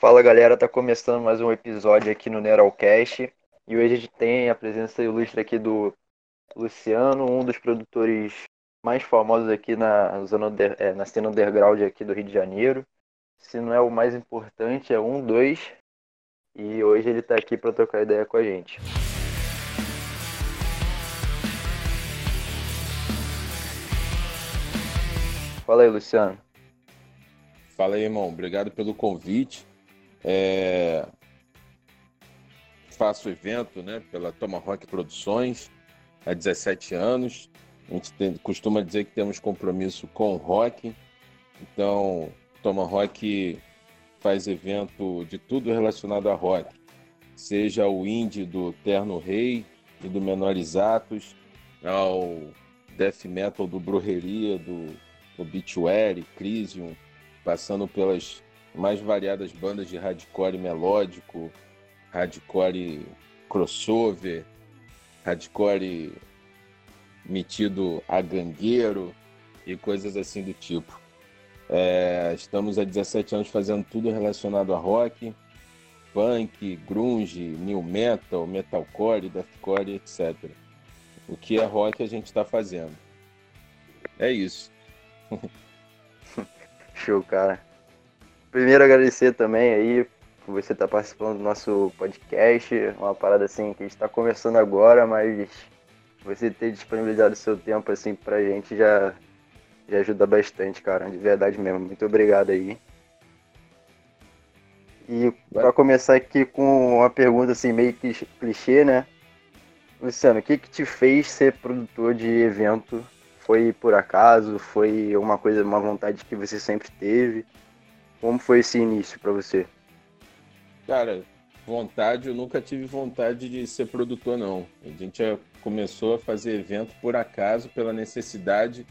Fala galera, tá começando mais um episódio aqui no Neralcast e hoje a gente tem a presença ilustre aqui do Luciano, um dos produtores mais famosos aqui na, zona under, é, na cena underground aqui do Rio de Janeiro. Se não é o mais importante, é um, dois. E hoje ele tá aqui para trocar ideia com a gente. Fala aí, Luciano. Fala aí, irmão. Obrigado pelo convite. É... Faço evento né, pela Tomahawk Produções há 17 anos. A gente tem, costuma dizer que temos compromisso com o rock. Então, Tomahawk faz evento de tudo relacionado a rock. Seja o indie do Terno Rei e do Menores Atos, ao death metal do Brujeria, do Obituary, Crisium, passando pelas mais variadas bandas de hardcore melódico, hardcore crossover, hardcore metido a gangueiro e coisas assim do tipo. É, estamos há 17 anos fazendo tudo relacionado a rock, punk, grunge, new metal, metalcore, deathcore, etc. O que é rock a gente está fazendo. É isso. Show, cara. Primeiro agradecer também aí por você estar tá participando do nosso podcast. Uma parada assim que a gente está conversando agora, mas você ter disponibilizado seu tempo assim pra gente já, já ajuda bastante, cara. De verdade mesmo. Muito obrigado aí. E para começar aqui com uma pergunta assim meio clichê, né? Luciano, o que que te fez ser produtor de evento? Foi por acaso? Foi uma coisa, uma vontade que você sempre teve? Como foi esse início para você? Cara, vontade, eu nunca tive vontade de ser produtor, não. A gente começou a fazer evento por acaso, pela necessidade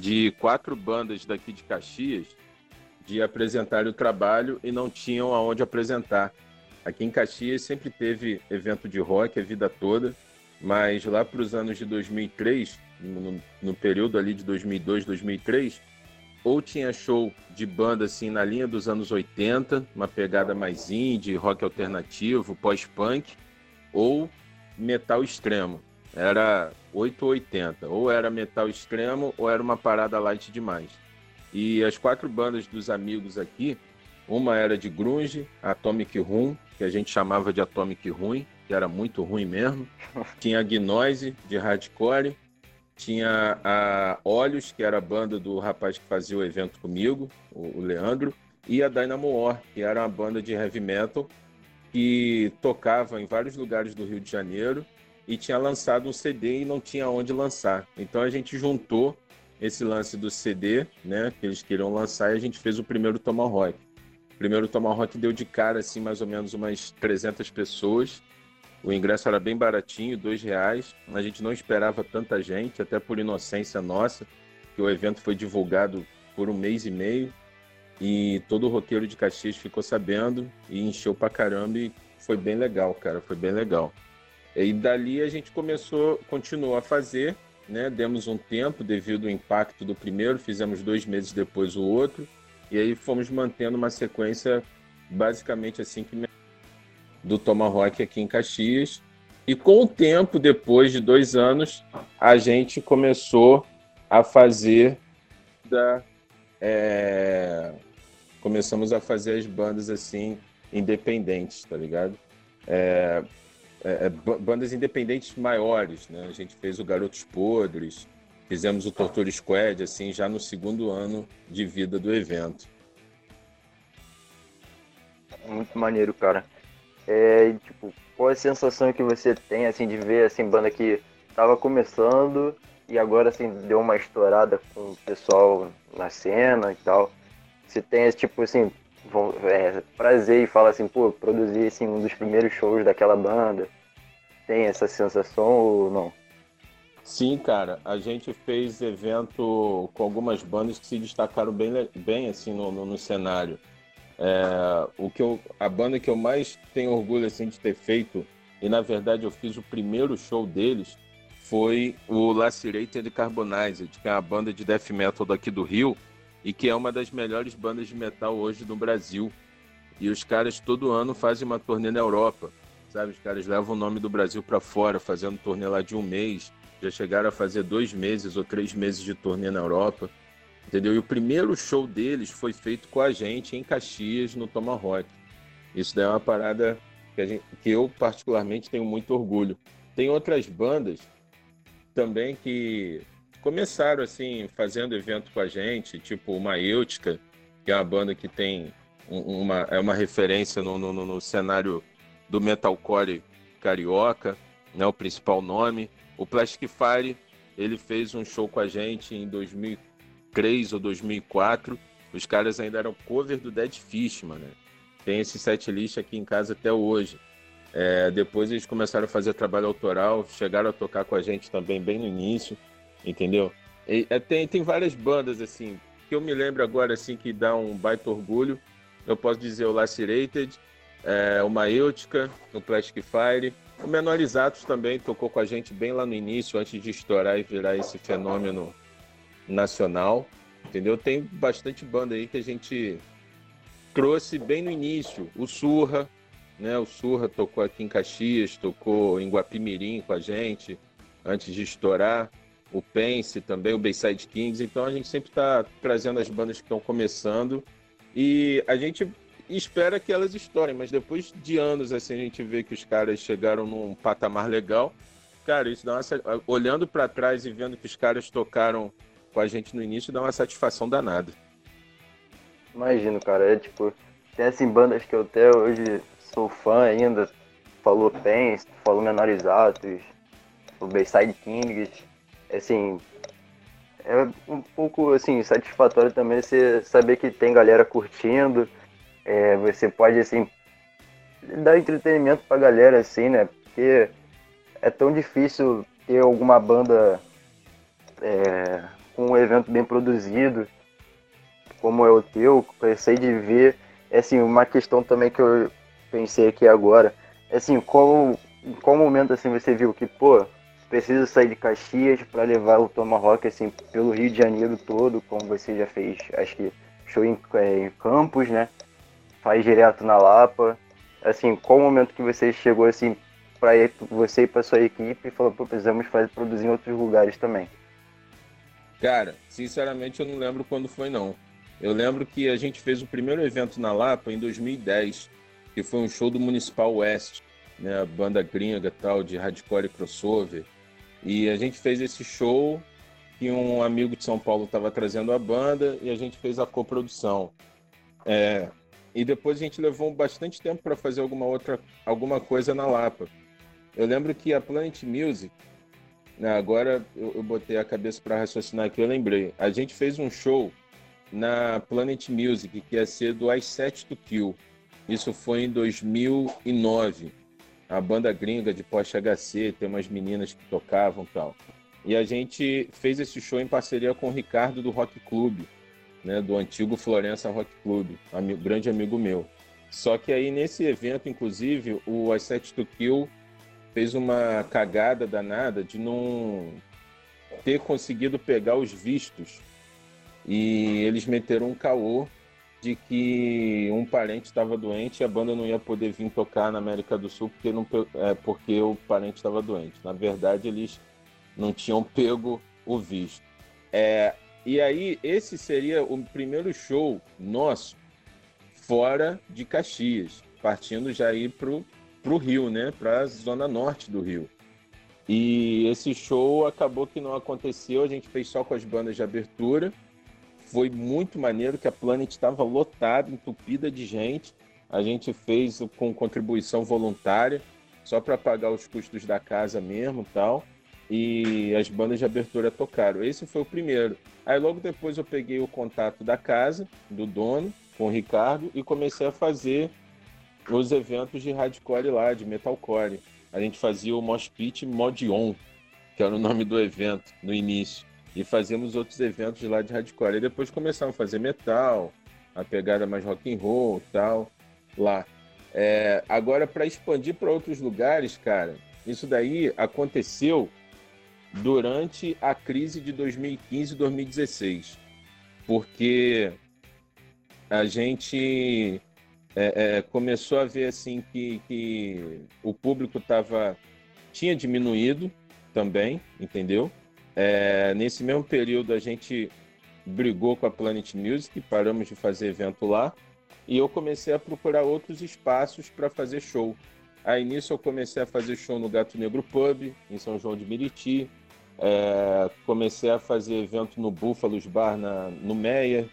de quatro bandas daqui de Caxias de apresentar o trabalho e não tinham aonde apresentar. Aqui em Caxias sempre teve evento de rock a vida toda, mas lá para os anos de 2003, no, no período ali de 2002, 2003, ou tinha show de banda assim na linha dos anos 80, uma pegada mais indie, rock alternativo, pós-punk, ou metal extremo. Era 880, ou era metal extremo ou era uma parada light demais. E as quatro bandas dos amigos aqui, uma era de grunge, Atomic Room, que a gente chamava de Atomic Ruim, que era muito ruim mesmo. Tinha Gnose, de hardcore, tinha a Olhos, que era a banda do rapaz que fazia o evento comigo, o Leandro, e a Dynamo War, que era uma banda de heavy metal que tocava em vários lugares do Rio de Janeiro e tinha lançado um CD e não tinha onde lançar. Então a gente juntou esse lance do CD, né, que eles queriam lançar, e a gente fez o primeiro Tomahawk. O primeiro Tomahawk deu de cara, assim, mais ou menos umas 300 pessoas, o ingresso era bem baratinho, dois reais. A gente não esperava tanta gente, até por inocência nossa, que o evento foi divulgado por um mês e meio e todo o roteiro de Caxias ficou sabendo e encheu pra caramba e foi bem legal, cara, foi bem legal. E dali a gente começou, continuou a fazer, né? Demos um tempo devido ao impacto do primeiro, fizemos dois meses depois o outro e aí fomos mantendo uma sequência basicamente assim que do Tomahawk aqui em Caxias. E com o tempo, depois de dois anos, a gente começou a fazer da. É... Começamos a fazer as bandas assim, independentes, tá ligado? É... É, é bandas independentes maiores, né? A gente fez o Garotos Podres, fizemos o Torture Squad, assim, já no segundo ano de vida do evento. Muito maneiro, cara. É, tipo, qual a sensação que você tem, assim, de ver, assim, banda que tava começando e agora, assim, deu uma estourada com o pessoal na cena e tal. Você tem, tipo, assim, é, prazer e fala assim, pô, produzi, assim, um dos primeiros shows daquela banda. Tem essa sensação ou não? Sim, cara. A gente fez evento com algumas bandas que se destacaram bem, bem assim, no, no, no cenário. É, o que eu, a banda que eu mais tenho orgulho assim, de ter feito, e na verdade eu fiz o primeiro show deles, foi o Lacerated Carbonized, que é uma banda de death metal daqui do Rio e que é uma das melhores bandas de metal hoje no Brasil. e os caras todo ano fazem uma turnê na Europa, sabe? Os caras levam o nome do Brasil para fora, fazendo turnê lá de um mês. Já chegaram a fazer dois meses ou três meses de turnê na Europa, entendeu? E o primeiro show deles foi feito com a gente em Caxias, no Tomahawk. Isso daí é uma parada que, gente, que eu particularmente tenho muito orgulho. Tem outras bandas também que começaram assim fazendo evento com a gente, tipo uma Eutica, que é uma banda que tem uma, é uma referência no, no, no cenário do metalcore carioca, né, o principal nome. O Plastic Fire, ele fez um show com a gente em 2003 ou 2004. Os caras ainda eram cover do Dead Fish, mano. Tem esse set list aqui em casa até hoje. É, depois eles começaram a fazer trabalho autoral, chegaram a tocar com a gente também bem no início, entendeu? E, é, tem, tem várias bandas, assim, que eu me lembro agora, assim, que dá um baita orgulho eu posso dizer o Lacerated, é, o Maêutica, o Plastic Fire. O Menorizatos também tocou com a gente bem lá no início, antes de estourar e virar esse fenômeno nacional. Entendeu? Tem bastante banda aí que a gente trouxe bem no início. O Surra, né? O Surra tocou aqui em Caxias, tocou em Guapimirim com a gente, antes de estourar. O Pense também, o Bayside Kings. Então a gente sempre está trazendo as bandas que estão começando e a gente espera que elas estourem, mas depois de anos assim a gente vê que os caras chegaram num patamar legal. Cara, isso dá uma olhando para trás e vendo que os caras tocaram com a gente no início, dá uma satisfação danada. Imagino, cara, é tipo, tem assim bandas que eu até hoje sou fã ainda, falou Pens, falou Menorizados, o Bayside Kings, assim, é um pouco assim satisfatório também você saber que tem galera curtindo. É, você pode assim dar entretenimento pra galera assim, né? Porque é tão difícil ter alguma banda é, com um evento bem produzido, como é o teu. Pensei de ver, é assim, uma questão também que eu pensei aqui agora, é assim, qual, em qual momento assim você viu que, pô, precisa sair de Caxias para levar o Tomahawk assim pelo Rio de Janeiro todo, como você já fez, acho que show em, é, em Campos, né? Faz direto na Lapa. Assim, qual momento que você chegou assim para você e para sua equipe e falou, pô, precisamos fazer produzir em outros lugares também? Cara, sinceramente eu não lembro quando foi não. Eu lembro que a gente fez o primeiro evento na Lapa em 2010, que foi um show do Municipal West, né, banda gringa tal de hardcore crossover. E a gente fez esse show que um amigo de São Paulo estava trazendo a banda e a gente fez a coprodução. É, e depois a gente levou bastante tempo para fazer alguma outra alguma coisa na Lapa. Eu lembro que a Planet Music, agora eu, eu, botei a cabeça para raciocinar aqui, eu lembrei. A gente fez um show na Planet Music que ia ser do I Set to Kill. Isso foi em 2009 a banda gringa de pós-HC, tem umas meninas que tocavam tal. E a gente fez esse show em parceria com o Ricardo do Rock Club, né, do antigo Florença Rock Club, amigo, grande amigo meu. Só que aí nesse evento, inclusive, o Asset to Kill fez uma cagada danada de não ter conseguido pegar os vistos. E eles meteram um caô de que um parente estava doente e a banda não ia poder vir tocar na América do Sul porque, não, é, porque o parente estava doente. Na verdade, eles não tinham pego o visto. É, e aí, esse seria o primeiro show nosso fora de Caxias, partindo já ir para o Rio, né? para a zona norte do Rio. E esse show acabou que não aconteceu, a gente fez só com as bandas de abertura foi muito maneiro que a Planet estava lotada, entupida de gente. A gente fez com contribuição voluntária, só para pagar os custos da casa mesmo tal. E as bandas de abertura tocaram. Esse foi o primeiro. Aí logo depois eu peguei o contato da casa, do dono, com o Ricardo, e comecei a fazer os eventos de hardcore lá, de metalcore. A gente fazia o Mosh Pit Mod On, que era o nome do evento no início e fazíamos outros eventos lá de hardcore. E depois começamos a fazer metal, a pegada mais rock and roll tal, lá. É, agora, para expandir para outros lugares, cara, isso daí aconteceu durante a crise de 2015 e 2016, porque a gente é, é, começou a ver assim que, que o público tava, tinha diminuído também, entendeu? É, nesse mesmo período a gente brigou com a Planet Music, paramos de fazer evento lá, e eu comecei a procurar outros espaços para fazer show. Aí nisso eu comecei a fazer show no Gato Negro Pub, em São João de Meriti. É, comecei a fazer evento no Búfalos Bar na, no Meia,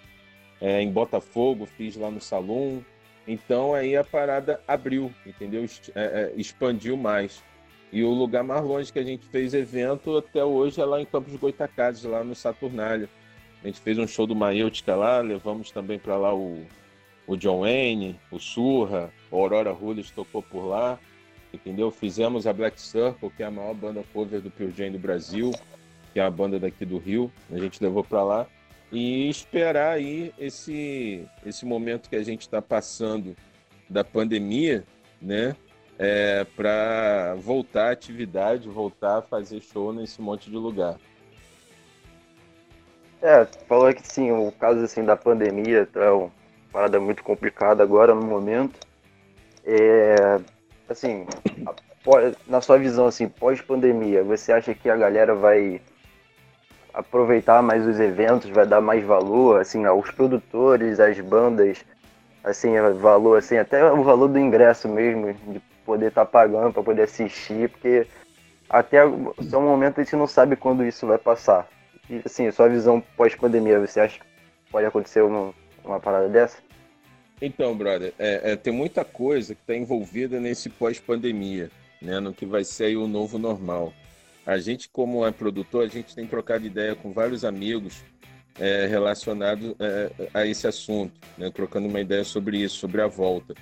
é, em Botafogo, fiz lá no Salão. Então aí a parada abriu, entendeu? É, é, expandiu mais. E o lugar mais longe que a gente fez evento até hoje é lá em Campos Goitacazes, lá no Saturnália. A gente fez um show do Maêutica lá, levamos também para lá o, o John Wayne, o Surra, o Aurora Rules tocou por lá, entendeu? Fizemos a Black Circle, que é a maior banda cover do Pure Jam do Brasil, que é a banda daqui do Rio, a gente levou para lá. E esperar aí esse, esse momento que a gente está passando da pandemia, né? É, para voltar à atividade, voltar a fazer show nesse monte de lugar. É, falou que sim, o caso assim da pandemia é uma parada muito complicada agora no momento. É, assim, na sua visão assim, pós-pandemia, você acha que a galera vai aproveitar mais os eventos, vai dar mais valor assim aos produtores, às bandas, assim, valor assim, até o valor do ingresso mesmo, de poder estar tá pagando para poder assistir, porque até o momento a gente não sabe quando isso vai passar. E assim, sua visão pós-pandemia, você acha que pode acontecer uma, uma parada dessa? Então, brother, é, é, tem muita coisa que está envolvida nesse pós-pandemia, né, no que vai ser o novo normal. A gente, como é produtor, a gente tem trocado ideia com vários amigos é, relacionados é, a esse assunto, né, trocando uma ideia sobre isso, sobre a volta.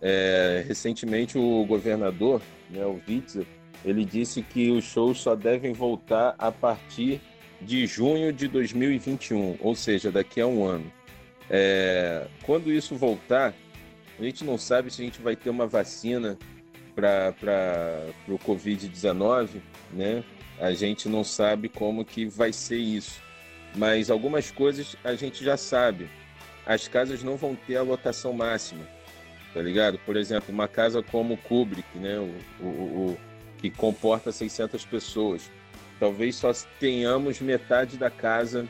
É, recentemente, o governador, né, o Witzel, ele disse que os shows só devem voltar a partir de junho de 2021, ou seja, daqui a um ano. É, quando isso voltar, a gente não sabe se a gente vai ter uma vacina para o Covid-19, né? A gente não sabe como que vai ser isso. Mas algumas coisas a gente já sabe. As casas não vão ter a lotação máxima, tá ligado? Por exemplo, uma casa como o Kubrick, né? O, o, o, que comporta 600 pessoas talvez só tenhamos metade da casa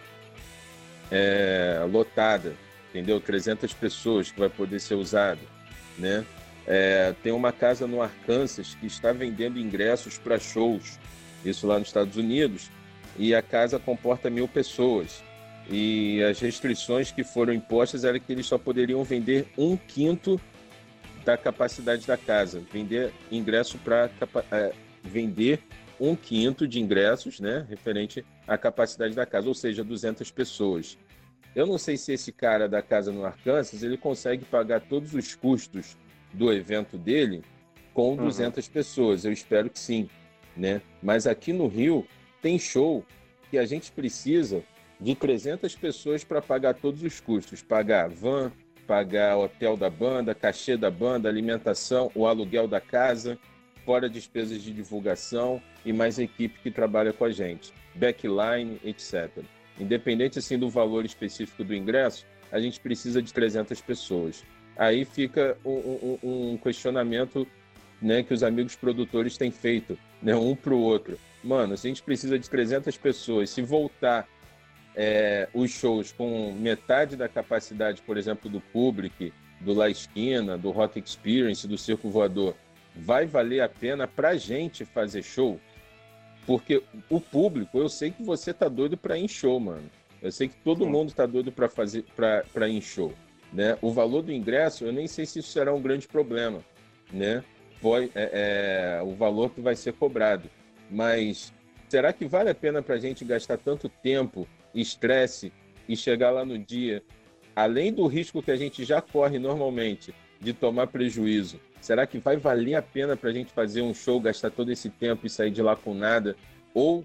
é, lotada, entendeu? 300 pessoas que vai poder ser usado, né? É, tem uma casa no Arkansas que está vendendo ingressos para shows, isso lá nos Estados Unidos, e a casa comporta mil pessoas. E as restrições que foram impostas era que eles só poderiam vender um quinto da capacidade da casa, vender ingresso para é, vender um quinto de ingressos, né, referente à capacidade da casa, ou seja, 200 pessoas. Eu não sei se esse cara da casa no Arkansas ele consegue pagar todos os custos do evento dele com 200 uhum. pessoas. Eu espero que sim, né? Mas aqui no Rio tem show que a gente precisa de 300 pessoas para pagar todos os custos, pagar van, pagar hotel da banda, cachê da banda, alimentação, o aluguel da casa, fora despesas de divulgação e mais equipe que trabalha com a gente, backline, etc. Independente assim do valor específico do ingresso, a gente precisa de 300 pessoas. Aí fica um, um, um questionamento né, que os amigos produtores têm feito, né, um para o outro. Mano, se a gente precisa de 300 pessoas, se voltar é, os shows com metade da capacidade, por exemplo, do Public, do La Esquina, do Rock Experience, do Circo Voador, vai valer a pena para gente fazer show? Porque o público, eu sei que você tá doido para ir em show, mano. Eu sei que todo mundo tá doido para fazer para ir em show, né? O valor do ingresso, eu nem sei se isso será um grande problema, né? Foi é, é, o valor que vai ser cobrado, mas será que vale a pena para a gente gastar tanto tempo, estresse e chegar lá no dia, além do risco que a gente já corre normalmente de tomar prejuízo, Será que vai valer a pena para a gente fazer um show, gastar todo esse tempo e sair de lá com nada? Ou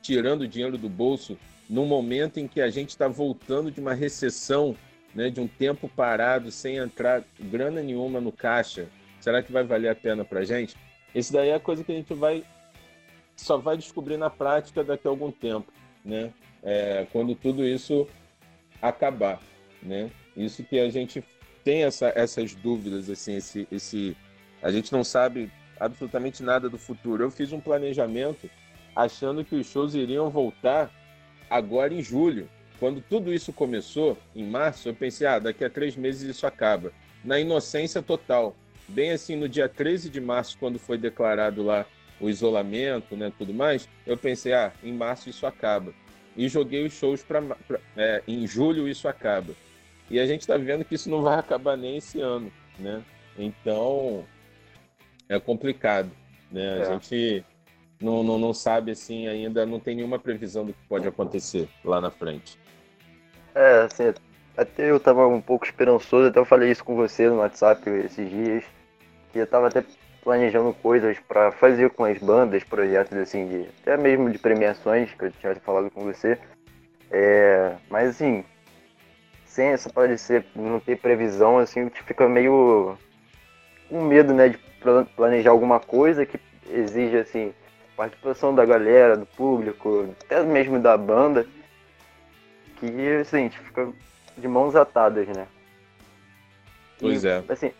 tirando dinheiro do bolso no momento em que a gente está voltando de uma recessão, né, de um tempo parado, sem entrar grana nenhuma no caixa? Será que vai valer a pena para a gente? Isso daí é a coisa que a gente vai só vai descobrir na prática daqui a algum tempo, né? É, quando tudo isso acabar, né? Isso que a gente tem essa, essas dúvidas, assim, esse, esse, a gente não sabe absolutamente nada do futuro. Eu fiz um planejamento achando que os shows iriam voltar agora em julho. Quando tudo isso começou, em março, eu pensei, ah, daqui a três meses isso acaba. Na inocência total. Bem assim, no dia 13 de março, quando foi declarado lá o isolamento, né, tudo mais, eu pensei, ah, em março isso acaba. E joguei os shows para é, em julho isso acaba. E a gente está vendo que isso não vai acabar nem esse ano, né? Então é complicado, né? É. A gente não, não, não sabe assim ainda, não tem nenhuma previsão do que pode acontecer lá na frente. É, assim, até eu tava um pouco esperançoso, até eu falei isso com você no WhatsApp esses dias, que eu tava até planejando coisas para fazer com as bandas, projetos assim, de, até mesmo de premiações, que eu tinha falado com você. É, mas assim, sem essa pode ser não ter previsão, assim, a gente fica meio com medo, né, de planejar alguma coisa que exige assim participação da galera, do público, até mesmo da banda, que assim, a gente fica de mãos atadas, né? Pois e, é. Assim,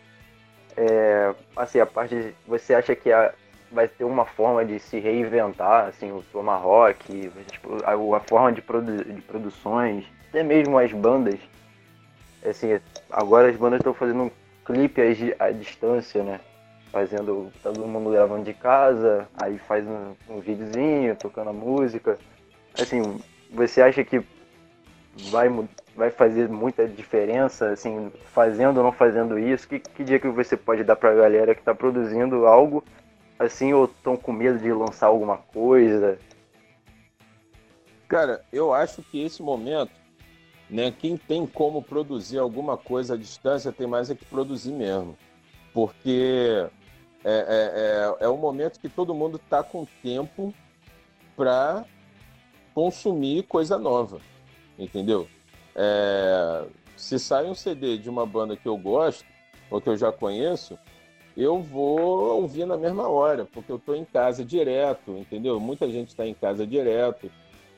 é, assim, a parte de, você acha que a, vai ter uma forma de se reinventar, assim, o Tomahawk, tipo, a, a forma de, produ, de produções, até mesmo as bandas assim, agora as bandas estão fazendo um clipe à, à distância, né? Fazendo, todo mundo gravando de casa, aí faz um, um videozinho, tocando a música. Assim, você acha que vai, vai fazer muita diferença, assim, fazendo ou não fazendo isso? Que, que dia que você pode dar pra galera que tá produzindo algo, assim, ou estão com medo de lançar alguma coisa? Cara, eu acho que esse momento né? Quem tem como produzir alguma coisa à distância tem mais é que produzir mesmo. Porque é, é, é, é o momento que todo mundo está com tempo para consumir coisa nova, entendeu? É, se sai um CD de uma banda que eu gosto, ou que eu já conheço, eu vou ouvir na mesma hora, porque eu estou em casa direto, entendeu? Muita gente está em casa direto.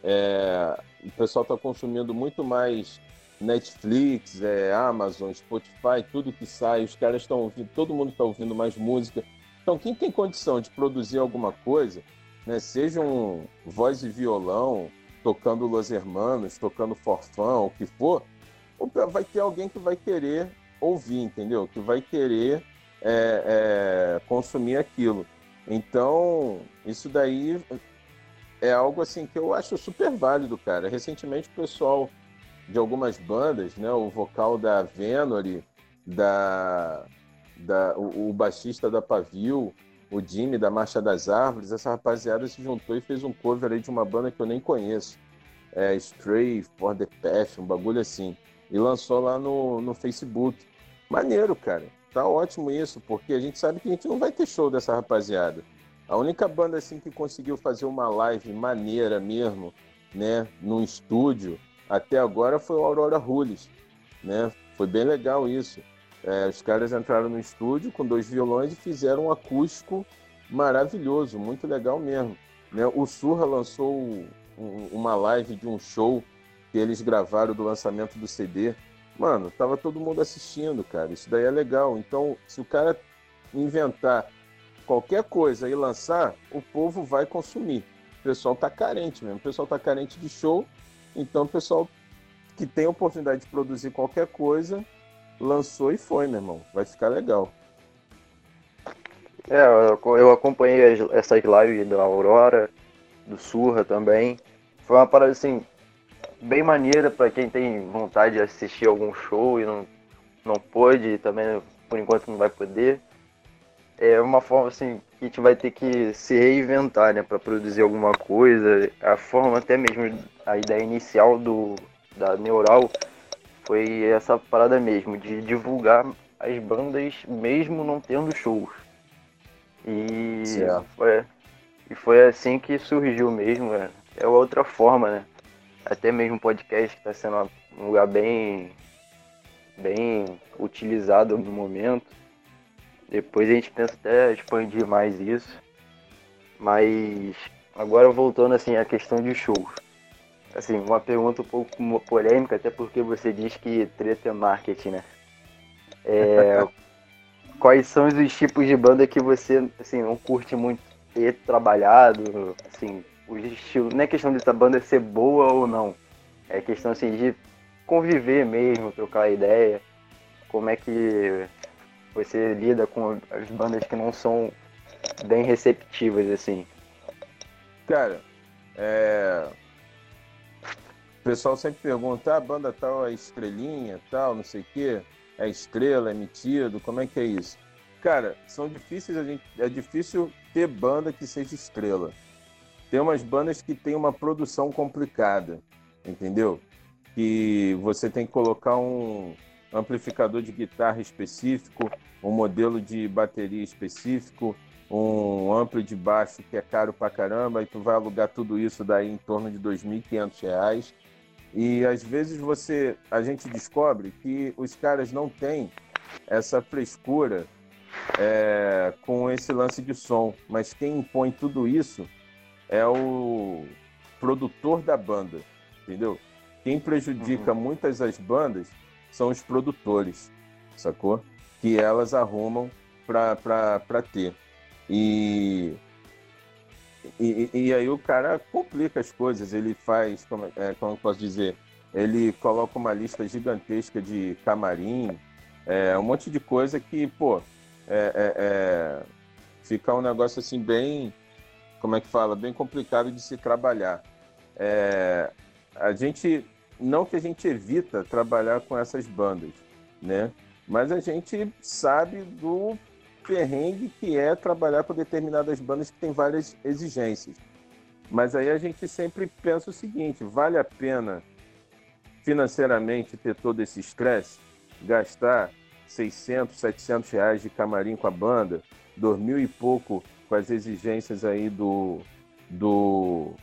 É, o pessoal está consumindo muito mais Netflix, é, Amazon, Spotify, tudo que sai, os caras estão ouvindo, todo mundo está ouvindo mais música. Então, quem tem condição de produzir alguma coisa, né, seja um voz e violão, tocando Los Hermanos, tocando Forfã, o que for, vai ter alguém que vai querer ouvir, entendeu? Que vai querer é, é, consumir aquilo. Então, isso daí é algo assim que eu acho super válido, cara. Recentemente o pessoal de algumas bandas, né, o vocal da Venori, da, da o, o baixista da Pavio, o Jimmy da Marcha das Árvores, essa rapaziada se juntou e fez um cover aí de uma banda que eu nem conheço. É Stray for the Path, um bagulho assim. E lançou lá no, no Facebook. Maneiro, cara. Tá ótimo isso, porque a gente sabe que a gente não vai ter show dessa rapaziada. A única banda assim que conseguiu fazer uma live maneira mesmo, né, num estúdio, até agora foi o Aurora Rules, né? Foi bem legal isso. É, os caras entraram no estúdio com dois violões e fizeram um acústico maravilhoso, muito legal mesmo. Né? O Surra lançou um, uma live de um show que eles gravaram do lançamento do CD. Mano, tava todo mundo assistindo, cara. Isso daí é legal. Então, se o cara inventar qualquer coisa e lançar, o povo vai consumir. O pessoal tá carente mesmo. O pessoal tá carente de show, então o pessoal que tem a oportunidade de produzir qualquer coisa, lançou e foi, meu irmão. Vai ficar legal. É, eu acompanhei essas lives da Aurora, do Surra também. Foi uma parada assim, bem maneira para quem tem vontade de assistir algum show e não, não pôde, também por enquanto não vai poder é uma forma assim que a gente vai ter que se reinventar, né, para produzir alguma coisa. A forma até mesmo a ideia inicial do da Neural foi essa parada mesmo de divulgar as bandas mesmo não tendo shows. E foi, e foi assim que surgiu mesmo, né? é outra forma, né? Até mesmo o podcast que está sendo um lugar bem bem utilizado no momento depois a gente pensa até expandir mais isso. Mas agora voltando assim à questão de shows. Assim, uma pergunta um pouco polêmica, até porque você diz que treta é marketing, né? É, quais são os tipos de banda que você assim, não curte muito ter trabalhado? Assim, o estilo, não é questão de essa banda ser boa ou não. É questão assim, de conviver mesmo, trocar ideia. Como é que você lida com as bandas que não são bem receptivas, assim? Cara, é... pessoal sempre pergunta, ah, a banda tal é estrelinha, tal, não sei o quê, é estrela, é metido, como é que é isso? Cara, são difíceis, a gente... é difícil ter banda que seja estrela. Tem umas bandas que tem uma produção complicada, entendeu? Que você tem que colocar um amplificador de guitarra específico, um modelo de bateria específico, um amplo de baixo que é caro pra caramba, e tu vai alugar tudo isso daí em torno de R$ 2.500. E às vezes você, a gente descobre que os caras não têm essa frescura é, com esse lance de som, mas quem impõe tudo isso é o produtor da banda, entendeu? Quem prejudica uhum. muitas das bandas são os produtores, sacou? Que elas arrumam para ter. E, e, e, aí o cara complica as coisas, ele faz, como, é, como eu posso dizer, ele coloca uma lista gigantesca de camarim, é, um monte de coisa que, pô, é, é, é, fica um negócio assim bem, como é que fala, bem complicado de se trabalhar. É, a gente, não que a gente evita trabalhar com essas bandas, né? Mas a gente sabe do perrengue que é trabalhar com determinadas bandas que têm várias exigências. Mas aí a gente sempre pensa o seguinte: vale a pena financeiramente ter todo esse estresse, gastar 600, 700 reais de camarim com a banda, dormir e pouco com as exigências aí do, do,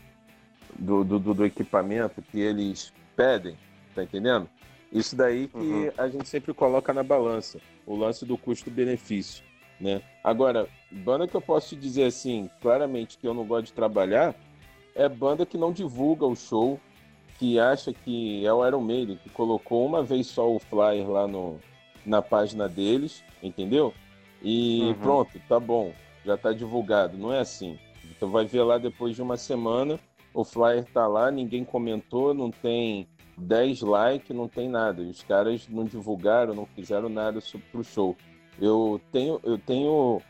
do, do, do equipamento que eles pedem, tá entendendo? Isso daí que uhum. a gente sempre coloca na balança, o lance do custo-benefício né? Agora, banda que eu posso te dizer assim, claramente que eu não gosto de trabalhar, é banda que não divulga o show, que acha que é o Iron Maiden, que colocou uma vez só o flyer lá no, na página deles, entendeu? E uhum. pronto, tá bom, já tá divulgado. Não é assim. Então vai ver lá depois de uma semana, o flyer tá lá, ninguém comentou, não tem 10 likes, não tem nada. Os caras não divulgaram, não fizeram nada pro show. Eu tenho, eu tenho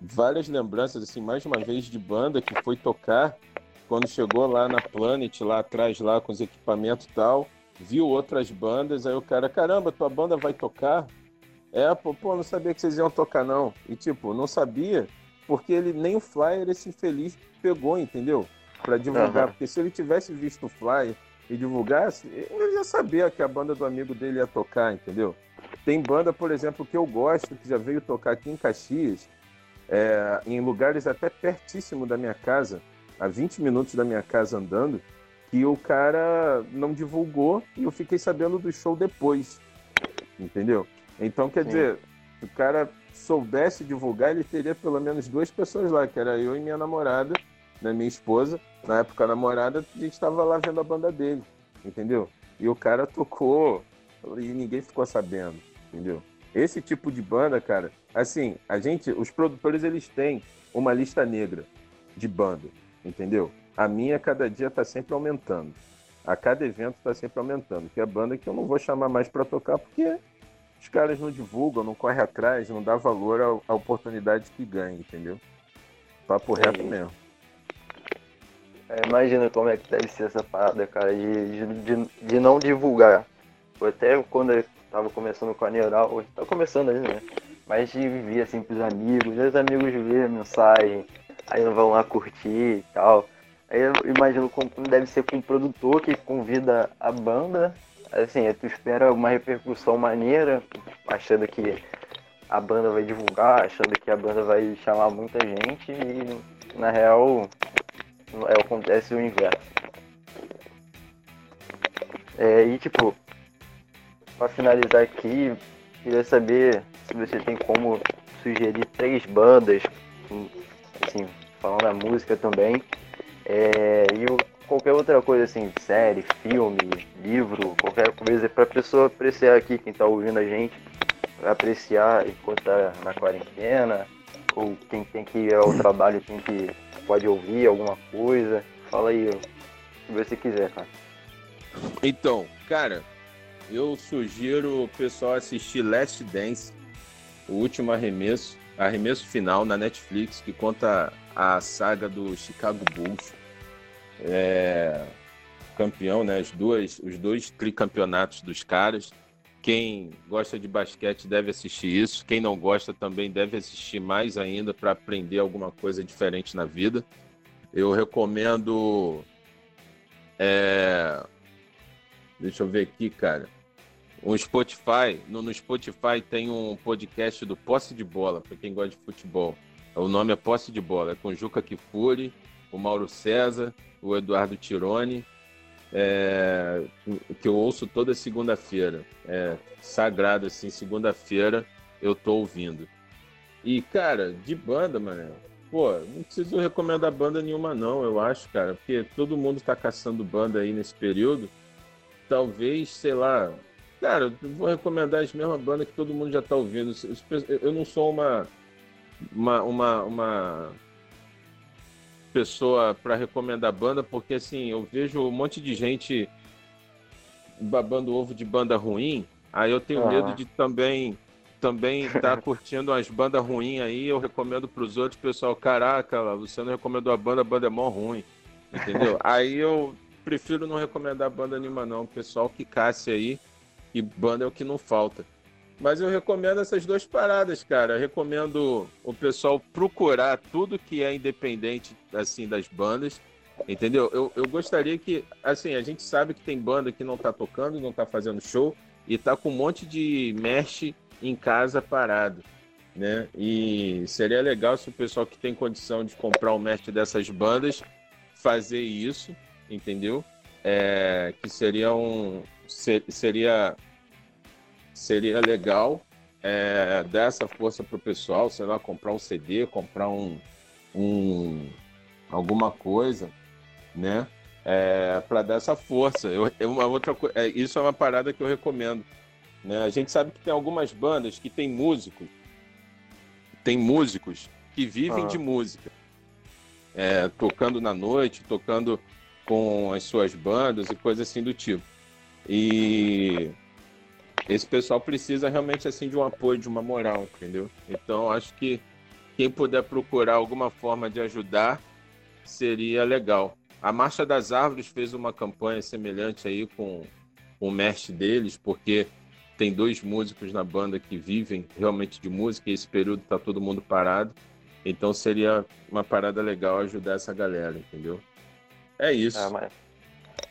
várias lembranças, assim, mais uma vez de banda que foi tocar quando chegou lá na Planet, lá atrás, lá com os equipamentos e tal, viu outras bandas, aí o cara, caramba, tua banda vai tocar? É, pô, pô, não sabia que vocês iam tocar, não. E tipo, não sabia, porque ele nem o flyer esse infeliz pegou, entendeu? Para divulgar. Uhum. Porque se ele tivesse visto o flyer e divulgasse, ele ia saber que a banda do amigo dele ia tocar, entendeu? Tem banda, por exemplo, que eu gosto, que já veio tocar aqui em Caxias, é, em lugares até pertíssimo da minha casa, a 20 minutos da minha casa andando, que o cara não divulgou e eu fiquei sabendo do show depois. Entendeu? Então, quer Sim. dizer, se o cara soubesse divulgar, ele teria pelo menos duas pessoas lá, que era eu e minha namorada, né, minha esposa. Na época, namorada, a gente estava lá vendo a banda dele, entendeu? E o cara tocou e ninguém ficou sabendo, entendeu? Esse tipo de banda, cara, assim, a gente, os produtores, eles têm uma lista negra de banda, entendeu? A minha, cada dia, tá sempre aumentando. A cada evento tá sempre aumentando. Que é banda que eu não vou chamar mais para tocar porque os caras não divulgam, não correm atrás, não dá valor à, oportunidade que ganha, entendeu? Papo reto mesmo. É, imagina como é que deve ser essa parada, cara, de, de, de não divulgar. Até quando eu tava começando com a Neural, tá começando ainda, né? Mas de vir assim pros amigos, os amigos ver a mensagem, aí vão lá curtir e tal. Aí eu imagino como deve ser com um produtor que convida a banda. Assim, tu espera uma repercussão maneira, achando que a banda vai divulgar, achando que a banda vai chamar muita gente e na real é, acontece o inverso. É, e tipo, para finalizar aqui, queria saber se você tem como sugerir três bandas, assim, falando da música também, é, e qualquer outra coisa assim, série, filme, livro, qualquer coisa para a pessoa apreciar aqui, quem está ouvindo a gente, apreciar enquanto tá na quarentena? Ou quem tem que ir ao trabalho tem que pode ouvir alguma coisa? Fala aí, o que você quiser, cara. Então, cara, eu sugiro o pessoal assistir Last Dance, o último arremesso, arremesso final na Netflix, que conta a saga do Chicago Bulls. É, campeão, né? As duas, os dois tricampeonatos dos caras. Quem gosta de basquete deve assistir isso. Quem não gosta também deve assistir mais ainda para aprender alguma coisa diferente na vida. Eu recomendo. É... Deixa eu ver aqui, cara. O Spotify, no, no Spotify tem um podcast do Posse de Bola, para quem gosta de futebol. O nome é Posse de Bola, é com Juca Kifuri, o Mauro César, o Eduardo Tironi é, que eu ouço toda segunda-feira. É sagrado, assim, segunda-feira eu tô ouvindo. E, cara, de banda, mano, pô, não preciso recomendar banda nenhuma, não, eu acho, cara, porque todo mundo tá caçando banda aí nesse período. Talvez, sei lá, cara, eu vou recomendar as mesmas bandas que todo mundo já tá ouvindo. Eu não sou uma. uma, uma, uma pessoa para recomendar banda, porque assim, eu vejo um monte de gente babando ovo de banda ruim, aí eu tenho ah. medo de também também estar tá curtindo as bandas ruins aí, eu recomendo para os outros, pessoal, caraca, você não recomendou a banda, a banda é mó ruim, entendeu? aí eu prefiro não recomendar banda nenhuma não, pessoal que casse aí, e banda é o que não falta. Mas eu recomendo essas duas paradas, cara. Eu recomendo o pessoal procurar tudo que é independente assim das bandas, entendeu? Eu, eu gostaria que, assim, a gente sabe que tem banda que não tá tocando, não tá fazendo show e tá com um monte de merch em casa parado, né? E seria legal se o pessoal que tem condição de comprar o merch dessas bandas fazer isso, entendeu? É, que seria um seria seria legal é, dar essa força para o pessoal, sei lá, comprar um CD, comprar um, um alguma coisa, né? É, para dar essa força. Eu, eu uma outra é, isso é uma parada que eu recomendo. Né? A gente sabe que tem algumas bandas que tem músicos, tem músicos que vivem ah. de música, é, tocando na noite, tocando com as suas bandas e coisas assim do tipo. E esse pessoal precisa realmente assim de um apoio, de uma moral, entendeu? Então acho que quem puder procurar alguma forma de ajudar seria legal. A Marcha das Árvores fez uma campanha semelhante aí com, o mestre deles, porque tem dois músicos na banda que vivem realmente de música e esse período tá todo mundo parado. Então seria uma parada legal ajudar essa galera, entendeu? É isso. É, mas...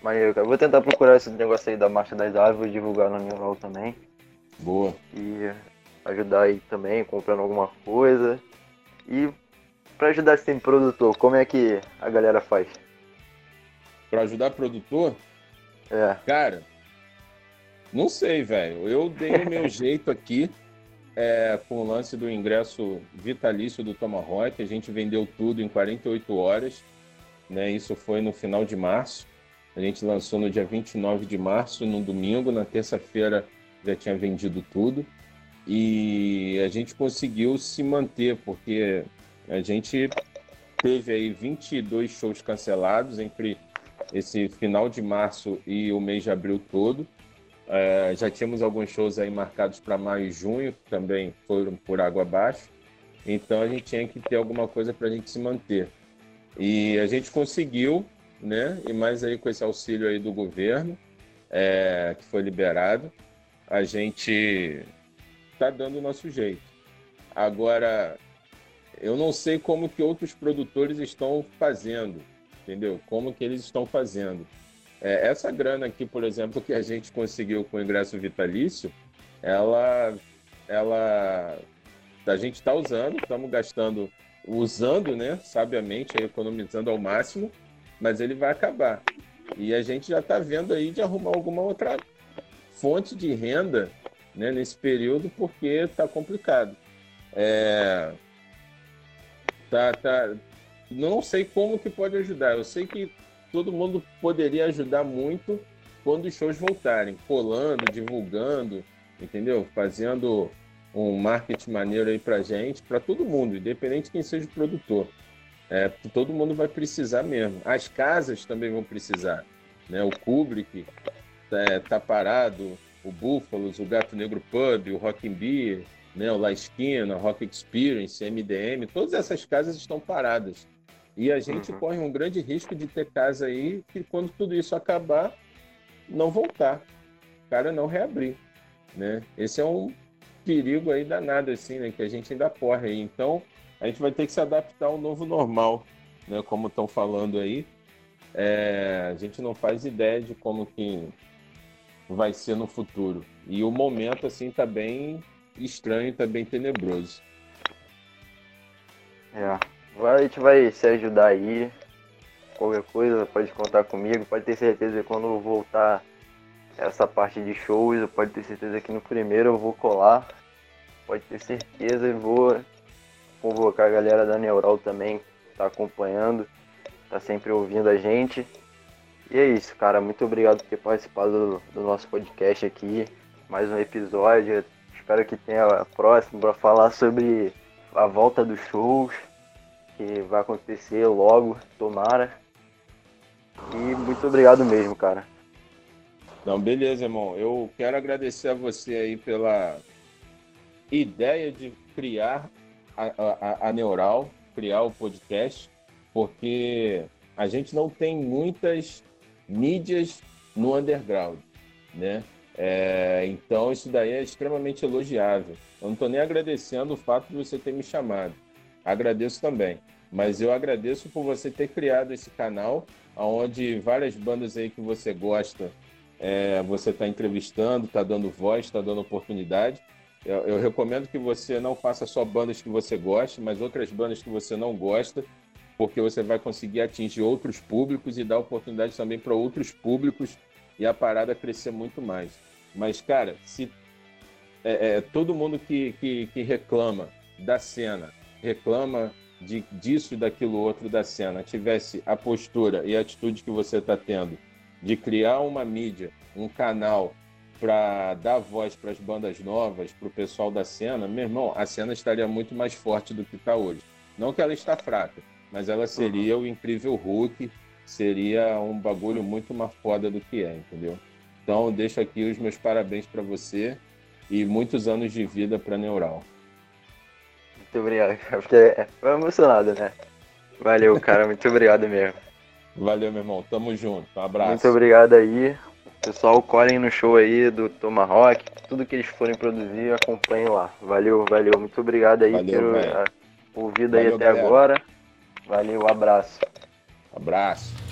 Maneiro, cara. Vou tentar procurar esse negócio aí da Marcha das Árvores, divulgar no meu rol também. Boa. E ajudar aí também, comprando alguma coisa. E para ajudar sem produtor, como é que a galera faz? Para ajudar produtor? É. Cara, não sei, velho. Eu dei o meu jeito aqui é, com o lance do ingresso vitalício do Tomahawk. A gente vendeu tudo em 48 horas. Né? Isso foi no final de março. A gente lançou no dia 29 de março, no domingo. Na terça-feira já tinha vendido tudo. E a gente conseguiu se manter, porque a gente teve aí 22 shows cancelados entre esse final de março e o mês de abril todo. É, já tínhamos alguns shows aí marcados para maio e junho, que também foram por água abaixo. Então a gente tinha que ter alguma coisa para a gente se manter. E a gente conseguiu, né? E mais aí com esse auxílio aí do governo, é, que foi liberado, a gente está dando o nosso jeito. Agora, eu não sei como que outros produtores estão fazendo, entendeu? Como que eles estão fazendo. É, essa grana aqui, por exemplo, que a gente conseguiu com o ingresso vitalício, ela, ela, a gente está usando, estamos gastando, usando, né, sabiamente, economizando ao máximo, mas ele vai acabar. E a gente já está vendo aí de arrumar alguma outra fonte de renda né, nesse período, porque está complicado. É, tá, tá, não sei como que pode ajudar. Eu sei que todo mundo poderia ajudar muito quando os shows voltarem, colando, divulgando, entendeu? Fazendo um marketing maneiro aí pra gente, para todo mundo, independente de quem seja o produtor. É, todo mundo vai precisar mesmo. As casas também vão precisar. Né? O Kubrick é, tá parado, o Búfalos, o Gato Negro Pub, o Rock Beer, né? o La Esquina, Rock Experience, MDM, todas essas casas estão paradas. E a gente uhum. corre um grande risco de ter casa aí que quando tudo isso acabar, não voltar. O cara não reabrir. Né? Esse é um perigo aí danado, assim, né? Que a gente ainda corre aí. Então, a gente vai ter que se adaptar ao novo normal, né? Como estão falando aí. É, a gente não faz ideia de como que vai ser no futuro. E o momento, assim, tá bem estranho, tá bem tenebroso. É. A gente vai se ajudar aí. Qualquer coisa, pode contar comigo. Pode ter certeza que quando eu voltar essa parte de shows, pode ter certeza que no primeiro eu vou colar. Pode ter certeza e vou convocar a galera da Neural também, que tá acompanhando, tá sempre ouvindo a gente. E é isso, cara. Muito obrigado por ter participado do, do nosso podcast aqui. Mais um episódio. Espero que tenha a próxima para falar sobre a volta dos shows, que vai acontecer logo, tomara. E muito obrigado mesmo, cara. Não, beleza, irmão. Eu quero agradecer a você aí pela ideia de criar a, a, a Neural, criar o podcast, porque a gente não tem muitas mídias no underground, né? É, então isso daí é extremamente elogiável. Eu não estou nem agradecendo o fato de você ter me chamado. Agradeço também. Mas eu agradeço por você ter criado esse canal, onde várias bandas aí que você gosta é, você está entrevistando, está dando voz, está dando oportunidade. Eu, eu, recomendo que você não faça só bandas que você gosta, mas outras bandas que você não gosta, porque você vai conseguir atingir outros públicos e dar oportunidade também para outros públicos e a parada crescer muito mais. Mas, cara, se é, é, todo mundo que, que, que reclama da cena, reclama de, disso daquilo outro da cena, tivesse a postura e a atitude que você está tendo de criar uma mídia, um canal para dar voz para as bandas novas, para o pessoal da cena, meu irmão, a cena estaria muito mais forte do que está hoje. Não que ela está fraca, mas ela seria uhum. o incrível Hulk, seria um bagulho muito mais foda do que é, entendeu? Então, deixo aqui os meus parabéns para você e muitos anos de vida para Neural. Muito obrigado, Fiquei emocionado, né? Valeu, cara, muito obrigado mesmo. Valeu, meu irmão. Tamo junto. Um abraço. Muito obrigado aí. Pessoal, colhem no show aí do Tomahawk. Tudo que eles forem produzir, acompanhem lá. Valeu, valeu. Muito obrigado aí valeu, por ouvido aí até galera. agora. Valeu, abraço. Abraço.